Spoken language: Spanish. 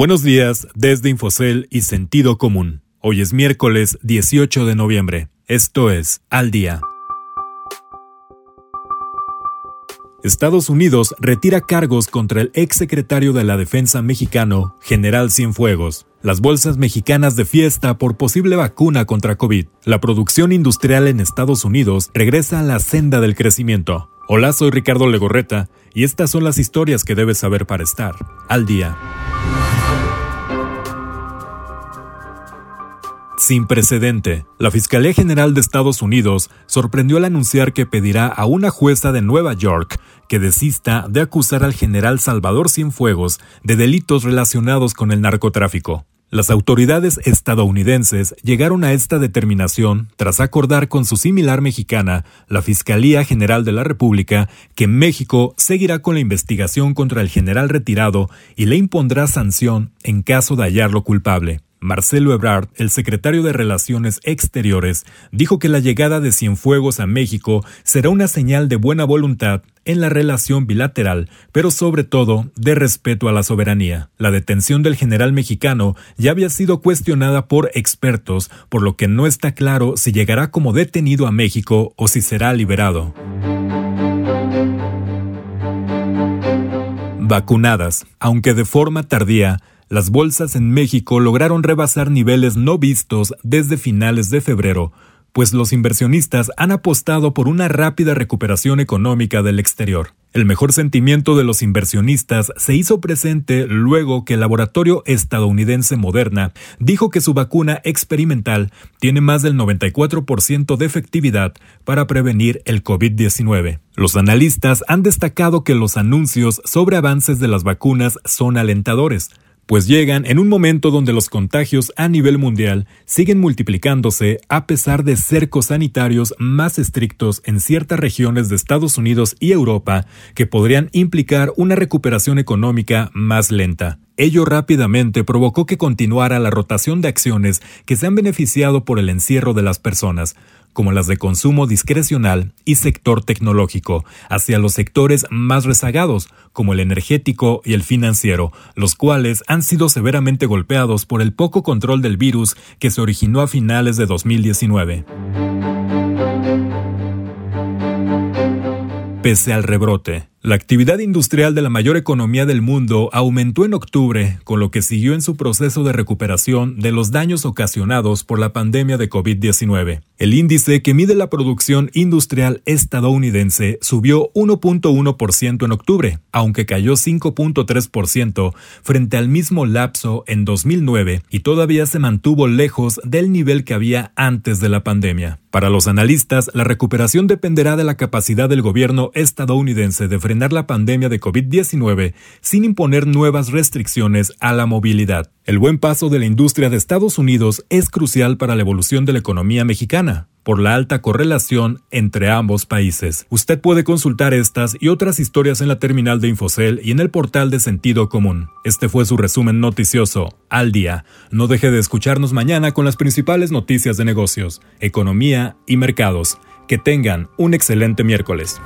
Buenos días desde Infocel y Sentido Común. Hoy es miércoles 18 de noviembre. Esto es Al Día. Estados Unidos retira cargos contra el exsecretario de la Defensa mexicano, General Cienfuegos. Las bolsas mexicanas de fiesta por posible vacuna contra COVID. La producción industrial en Estados Unidos regresa a la senda del crecimiento. Hola, soy Ricardo Legorreta y estas son las historias que debes saber para estar al día. Sin precedente, la Fiscalía General de Estados Unidos sorprendió al anunciar que pedirá a una jueza de Nueva York que desista de acusar al general Salvador Cienfuegos de delitos relacionados con el narcotráfico. Las autoridades estadounidenses llegaron a esta determinación tras acordar con su similar mexicana, la Fiscalía General de la República, que México seguirá con la investigación contra el general retirado y le impondrá sanción en caso de hallarlo culpable. Marcelo Ebrard, el secretario de Relaciones Exteriores, dijo que la llegada de Cienfuegos a México será una señal de buena voluntad en la relación bilateral, pero sobre todo de respeto a la soberanía. La detención del general mexicano ya había sido cuestionada por expertos, por lo que no está claro si llegará como detenido a México o si será liberado. Vacunadas, aunque de forma tardía, las bolsas en México lograron rebasar niveles no vistos desde finales de febrero, pues los inversionistas han apostado por una rápida recuperación económica del exterior. El mejor sentimiento de los inversionistas se hizo presente luego que el laboratorio estadounidense Moderna dijo que su vacuna experimental tiene más del 94% de efectividad para prevenir el COVID-19. Los analistas han destacado que los anuncios sobre avances de las vacunas son alentadores, pues llegan en un momento donde los contagios a nivel mundial siguen multiplicándose a pesar de cercos sanitarios más estrictos en ciertas regiones de Estados Unidos y Europa que podrían implicar una recuperación económica más lenta. Ello rápidamente provocó que continuara la rotación de acciones que se han beneficiado por el encierro de las personas, como las de consumo discrecional y sector tecnológico, hacia los sectores más rezagados, como el energético y el financiero, los cuales han sido severamente golpeados por el poco control del virus que se originó a finales de 2019. Pese al rebrote, la actividad industrial de la mayor economía del mundo aumentó en octubre, con lo que siguió en su proceso de recuperación de los daños ocasionados por la pandemia de COVID-19. El índice que mide la producción industrial estadounidense subió 1.1% en octubre, aunque cayó 5.3% frente al mismo lapso en 2009 y todavía se mantuvo lejos del nivel que había antes de la pandemia. Para los analistas, la recuperación dependerá de la capacidad del gobierno estadounidense de frenar la pandemia de COVID-19 sin imponer nuevas restricciones a la movilidad. El buen paso de la industria de Estados Unidos es crucial para la evolución de la economía mexicana por la alta correlación entre ambos países. Usted puede consultar estas y otras historias en la terminal de Infocel y en el portal de Sentido Común. Este fue su resumen noticioso al día. No deje de escucharnos mañana con las principales noticias de negocios, economía y mercados. Que tengan un excelente miércoles.